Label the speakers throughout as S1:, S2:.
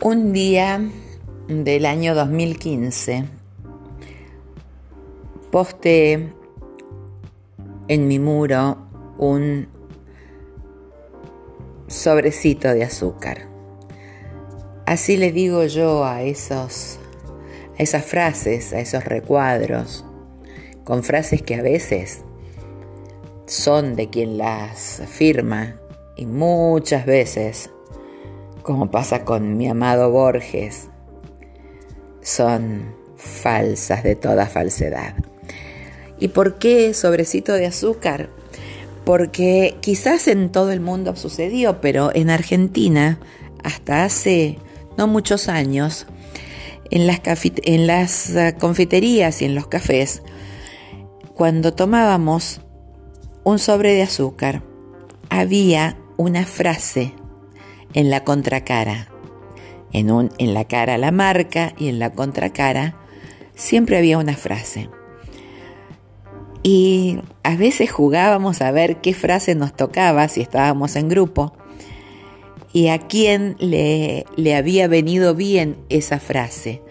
S1: Un día del año 2015 posteé en mi muro un sobrecito de azúcar. Así le digo yo a esos a esas frases, a esos recuadros, con frases que a veces son de quien las firma y muchas veces como pasa con mi amado Borges, son falsas de toda falsedad. ¿Y por qué sobrecito de azúcar? Porque quizás en todo el mundo sucedió, pero en Argentina, hasta hace no muchos años, en las, en las ah, confiterías y en los cafés, cuando tomábamos un sobre de azúcar, había una frase en la contracara. En, un, en la cara la marca y en la contracara siempre había una frase. Y a veces jugábamos a ver qué frase nos tocaba si estábamos en grupo y a quién le, le había venido bien esa frase,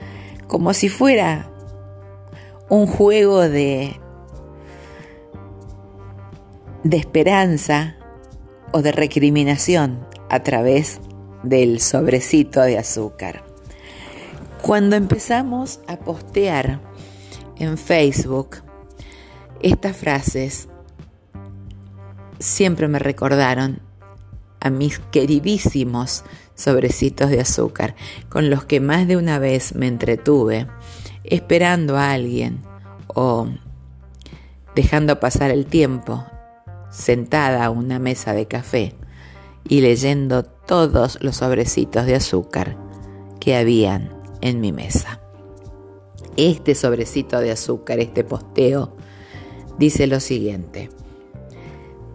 S1: como si fuera un juego de, de esperanza o de recriminación a través del sobrecito de azúcar. Cuando empezamos a postear en Facebook estas frases, siempre me recordaron a mis queridísimos sobrecitos de azúcar, con los que más de una vez me entretuve, esperando a alguien o dejando pasar el tiempo sentada a una mesa de café y leyendo todos los sobrecitos de azúcar que habían en mi mesa. Este sobrecito de azúcar, este posteo, dice lo siguiente.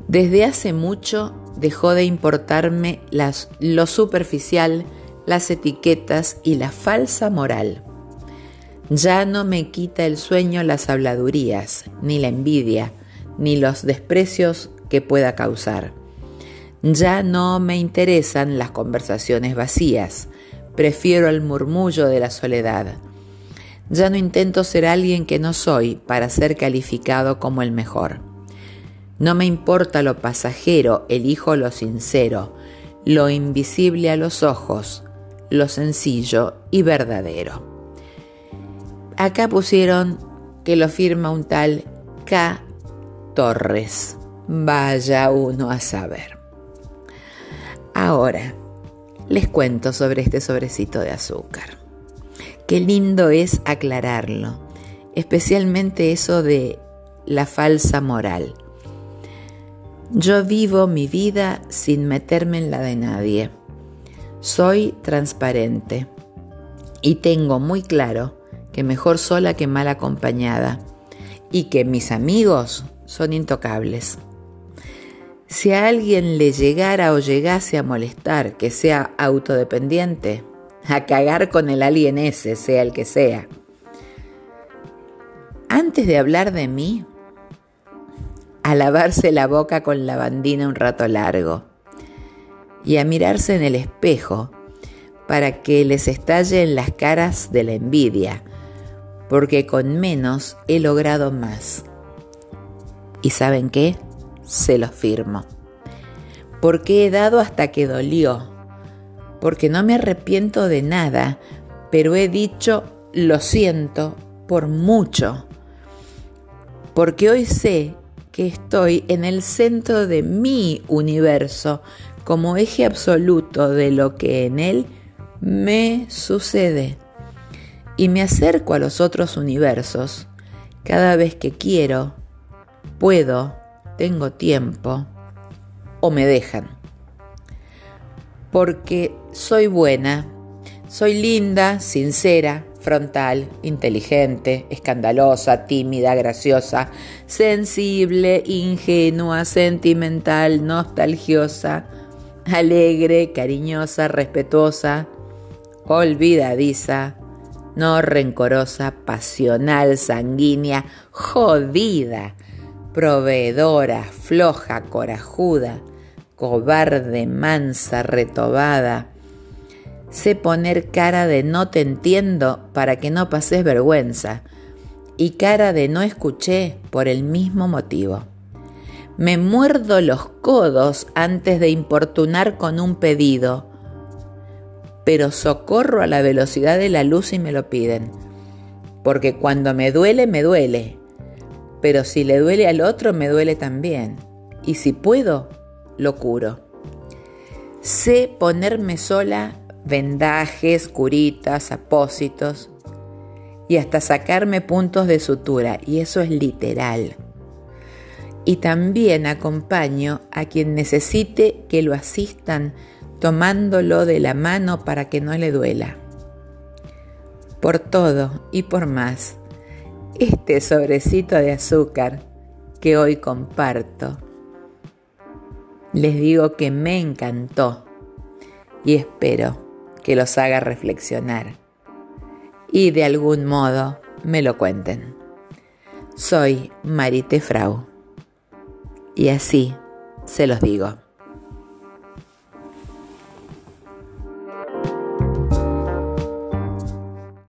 S1: Desde hace mucho dejó de importarme las, lo superficial, las etiquetas y la falsa moral. Ya no me quita el sueño las habladurías, ni la envidia, ni los desprecios que pueda causar. Ya no me interesan las conversaciones vacías, prefiero el murmullo de la soledad. Ya no intento ser alguien que no soy para ser calificado como el mejor. No me importa lo pasajero, elijo lo sincero, lo invisible a los ojos, lo sencillo y verdadero. Acá pusieron que lo firma un tal K. Torres. Vaya uno a saber. Ahora, les cuento sobre este sobrecito de azúcar. Qué lindo es aclararlo, especialmente eso de la falsa moral. Yo vivo mi vida sin meterme en la de nadie. Soy transparente y tengo muy claro que mejor sola que mal acompañada y que mis amigos son intocables. Si a alguien le llegara o llegase a molestar que sea autodependiente, a cagar con el alien ese, sea el que sea. Antes de hablar de mí, a lavarse la boca con la bandina un rato largo y a mirarse en el espejo para que les estalle en las caras de la envidia, porque con menos he logrado más. ¿Y saben qué? Se lo firmo. Porque he dado hasta que dolió. Porque no me arrepiento de nada, pero he dicho lo siento por mucho. Porque hoy sé que estoy en el centro de mi universo como eje absoluto de lo que en él me sucede. Y me acerco a los otros universos cada vez que quiero, puedo tengo tiempo o me dejan. Porque soy buena, soy linda, sincera, frontal, inteligente, escandalosa, tímida, graciosa, sensible, ingenua, sentimental, nostalgiosa, alegre, cariñosa, respetuosa, olvidadiza, no rencorosa, pasional, sanguínea, jodida, proveedora, floja, corajuda, cobarde, mansa, retobada, Sé poner cara de no te entiendo para que no pases vergüenza y cara de no escuché por el mismo motivo. Me muerdo los codos antes de importunar con un pedido, pero socorro a la velocidad de la luz y me lo piden, porque cuando me duele, me duele, pero si le duele al otro, me duele también, y si puedo, lo curo. Sé ponerme sola vendajes, curitas, apósitos y hasta sacarme puntos de sutura, y eso es literal. Y también acompaño a quien necesite que lo asistan tomándolo de la mano para que no le duela. Por todo y por más, este sobrecito de azúcar que hoy comparto, les digo que me encantó y espero que los haga reflexionar y de algún modo me lo cuenten. Soy Marite Frau y así se los digo.